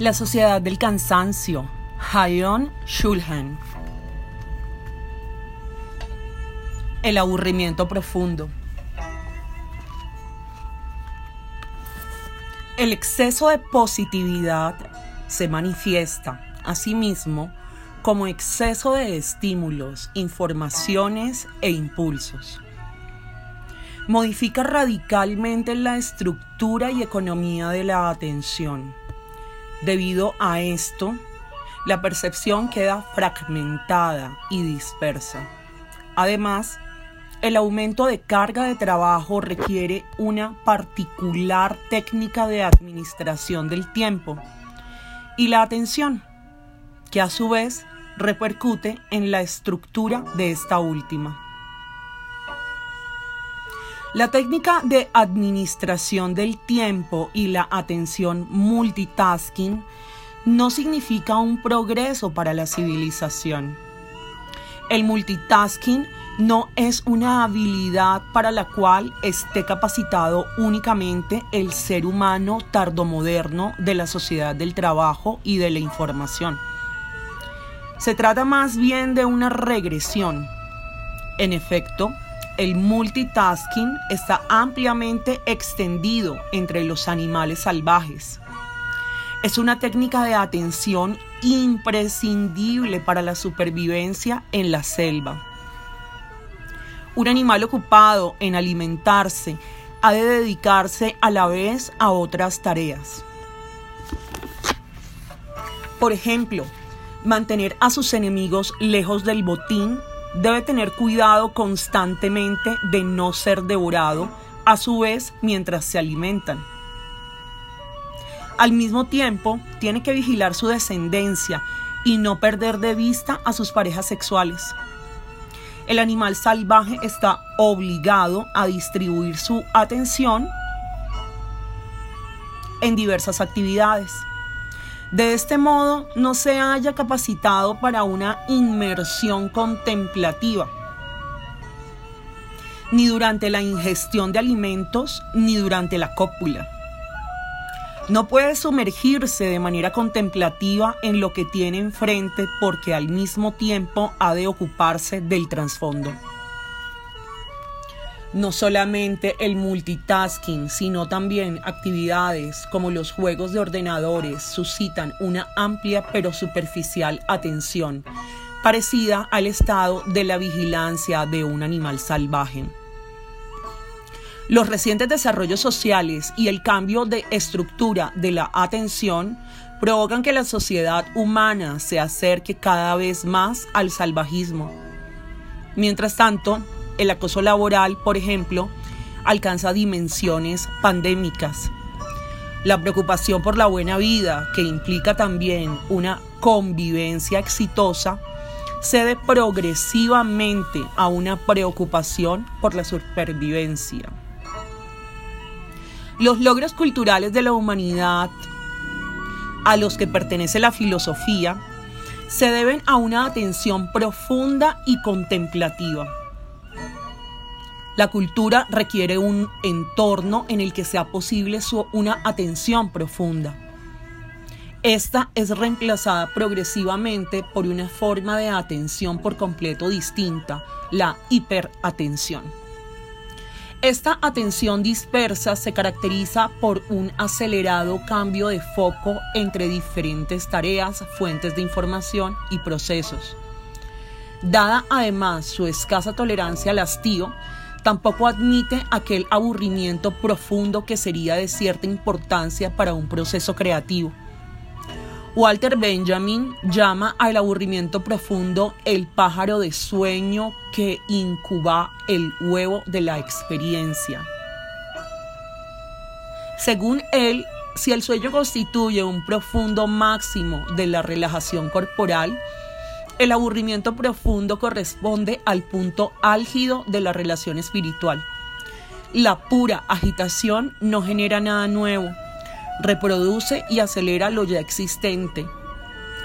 La sociedad del cansancio, Hayon Shulhan. El aburrimiento profundo. El exceso de positividad se manifiesta, asimismo, como exceso de estímulos, informaciones e impulsos. Modifica radicalmente la estructura y economía de la atención. Debido a esto, la percepción queda fragmentada y dispersa. Además, el aumento de carga de trabajo requiere una particular técnica de administración del tiempo y la atención, que a su vez repercute en la estructura de esta última. La técnica de administración del tiempo y la atención multitasking no significa un progreso para la civilización. El multitasking no es una habilidad para la cual esté capacitado únicamente el ser humano tardomoderno de la sociedad del trabajo y de la información. Se trata más bien de una regresión. En efecto, el multitasking está ampliamente extendido entre los animales salvajes. Es una técnica de atención imprescindible para la supervivencia en la selva. Un animal ocupado en alimentarse ha de dedicarse a la vez a otras tareas. Por ejemplo, mantener a sus enemigos lejos del botín debe tener cuidado constantemente de no ser devorado a su vez mientras se alimentan. Al mismo tiempo, tiene que vigilar su descendencia y no perder de vista a sus parejas sexuales. El animal salvaje está obligado a distribuir su atención en diversas actividades. De este modo, no se haya capacitado para una inmersión contemplativa, ni durante la ingestión de alimentos, ni durante la cópula. No puede sumergirse de manera contemplativa en lo que tiene enfrente porque al mismo tiempo ha de ocuparse del trasfondo. No solamente el multitasking, sino también actividades como los juegos de ordenadores suscitan una amplia pero superficial atención, parecida al estado de la vigilancia de un animal salvaje. Los recientes desarrollos sociales y el cambio de estructura de la atención provocan que la sociedad humana se acerque cada vez más al salvajismo. Mientras tanto, el acoso laboral, por ejemplo, alcanza dimensiones pandémicas. La preocupación por la buena vida, que implica también una convivencia exitosa, cede progresivamente a una preocupación por la supervivencia. Los logros culturales de la humanidad a los que pertenece la filosofía se deben a una atención profunda y contemplativa la cultura requiere un entorno en el que sea posible su, una atención profunda. Esta es reemplazada progresivamente por una forma de atención por completo distinta, la hiperatención. Esta atención dispersa se caracteriza por un acelerado cambio de foco entre diferentes tareas, fuentes de información y procesos. Dada además su escasa tolerancia al hastío, Tampoco admite aquel aburrimiento profundo que sería de cierta importancia para un proceso creativo. Walter Benjamin llama al aburrimiento profundo el pájaro de sueño que incuba el huevo de la experiencia. Según él, si el sueño constituye un profundo máximo de la relajación corporal, el aburrimiento profundo corresponde al punto álgido de la relación espiritual. La pura agitación no genera nada nuevo, reproduce y acelera lo ya existente.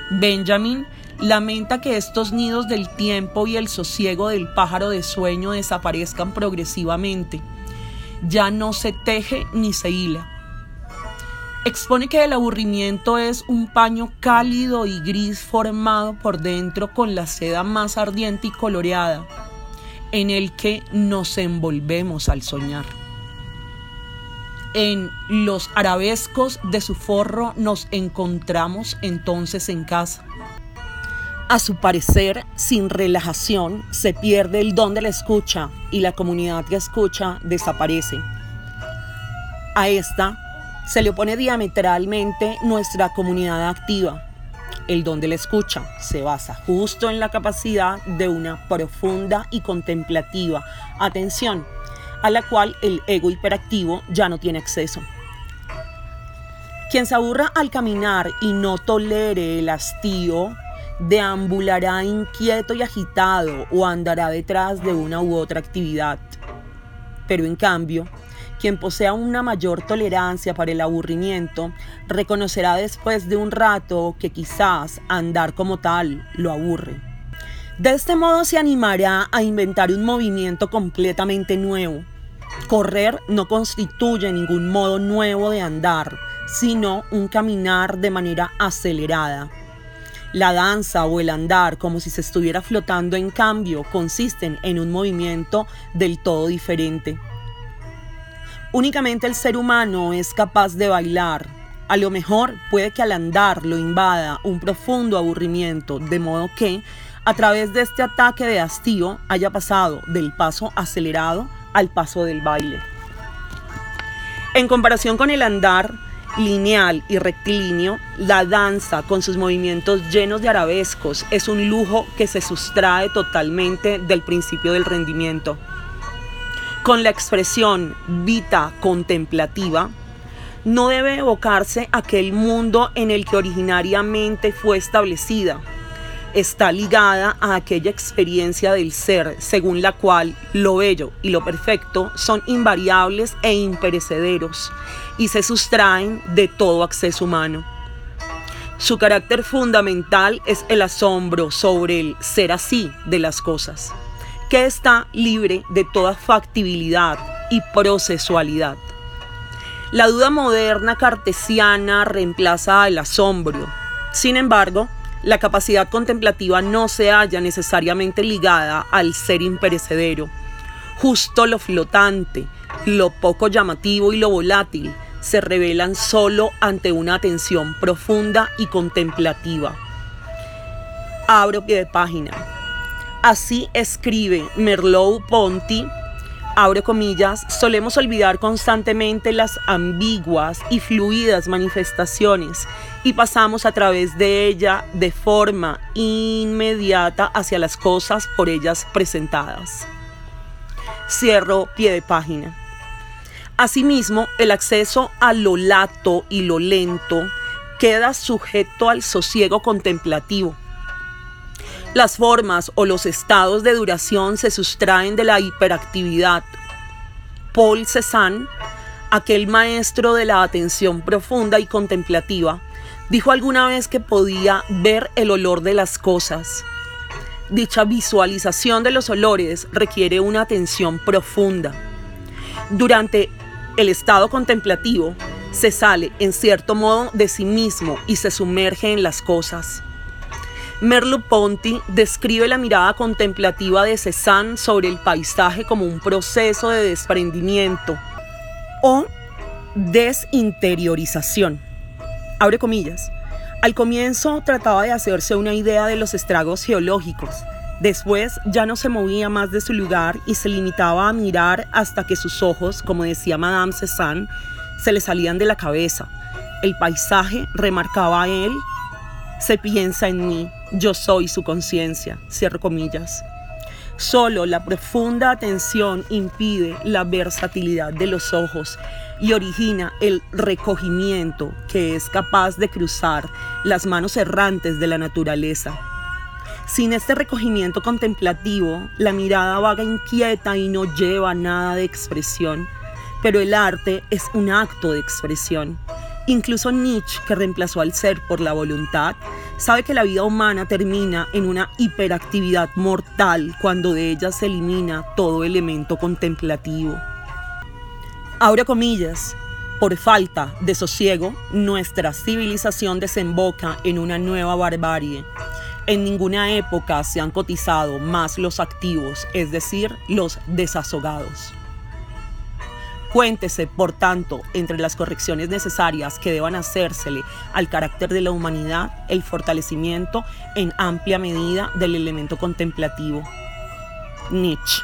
Benjamin lamenta que estos nidos del tiempo y el sosiego del pájaro de sueño desaparezcan progresivamente. Ya no se teje ni se hila. Expone que el aburrimiento es un paño cálido y gris formado por dentro con la seda más ardiente y coloreada, en el que nos envolvemos al soñar. En los arabescos de su forro nos encontramos entonces en casa. A su parecer, sin relajación, se pierde el don de la escucha y la comunidad que escucha desaparece. A esta se le opone diametralmente nuestra comunidad activa. El don de la escucha se basa justo en la capacidad de una profunda y contemplativa atención, a la cual el ego hiperactivo ya no tiene acceso. Quien se aburra al caminar y no tolere el hastío, deambulará inquieto y agitado o andará detrás de una u otra actividad. Pero en cambio, quien posea una mayor tolerancia para el aburrimiento reconocerá después de un rato que quizás andar como tal lo aburre. De este modo se animará a inventar un movimiento completamente nuevo. Correr no constituye ningún modo nuevo de andar, sino un caminar de manera acelerada. La danza o el andar, como si se estuviera flotando en cambio, consisten en un movimiento del todo diferente. Únicamente el ser humano es capaz de bailar. A lo mejor puede que al andar lo invada un profundo aburrimiento, de modo que, a través de este ataque de hastío, haya pasado del paso acelerado al paso del baile. En comparación con el andar lineal y rectilíneo, la danza con sus movimientos llenos de arabescos es un lujo que se sustrae totalmente del principio del rendimiento. Con la expresión vita contemplativa, no debe evocarse aquel mundo en el que originariamente fue establecida. Está ligada a aquella experiencia del ser, según la cual lo bello y lo perfecto son invariables e imperecederos y se sustraen de todo acceso humano. Su carácter fundamental es el asombro sobre el ser así de las cosas que está libre de toda factibilidad y procesualidad. La duda moderna cartesiana reemplaza el asombro. Sin embargo, la capacidad contemplativa no se halla necesariamente ligada al ser imperecedero. Justo lo flotante, lo poco llamativo y lo volátil se revelan solo ante una atención profunda y contemplativa. Abro pie de página. Así escribe Merleau-Ponty, abre comillas, solemos olvidar constantemente las ambiguas y fluidas manifestaciones y pasamos a través de ella de forma inmediata hacia las cosas por ellas presentadas. Cierro pie de página. Asimismo, el acceso a lo lato y lo lento queda sujeto al sosiego contemplativo las formas o los estados de duración se sustraen de la hiperactividad. Paul Cézanne, aquel maestro de la atención profunda y contemplativa, dijo alguna vez que podía ver el olor de las cosas. Dicha visualización de los olores requiere una atención profunda. Durante el estado contemplativo, se sale en cierto modo de sí mismo y se sumerge en las cosas. Merleau-Ponty describe la mirada contemplativa de Cézanne sobre el paisaje como un proceso de desprendimiento o desinteriorización. Abre comillas. Al comienzo trataba de hacerse una idea de los estragos geológicos. Después ya no se movía más de su lugar y se limitaba a mirar hasta que sus ojos, como decía Madame Cézanne, se le salían de la cabeza. El paisaje remarcaba a él se piensa en mí, yo soy su conciencia, cierro comillas. Solo la profunda atención impide la versatilidad de los ojos y origina el recogimiento que es capaz de cruzar las manos errantes de la naturaleza. Sin este recogimiento contemplativo, la mirada vaga inquieta y no lleva nada de expresión, pero el arte es un acto de expresión Incluso Nietzsche, que reemplazó al ser por la voluntad, sabe que la vida humana termina en una hiperactividad mortal cuando de ella se elimina todo elemento contemplativo. Ahora comillas, Por falta de sosiego, nuestra civilización desemboca en una nueva barbarie. En ninguna época se han cotizado más los activos, es decir, los desazogados. Cuéntese, por tanto, entre las correcciones necesarias que deban hacérsele al carácter de la humanidad, el fortalecimiento en amplia medida del elemento contemplativo. Nietzsche.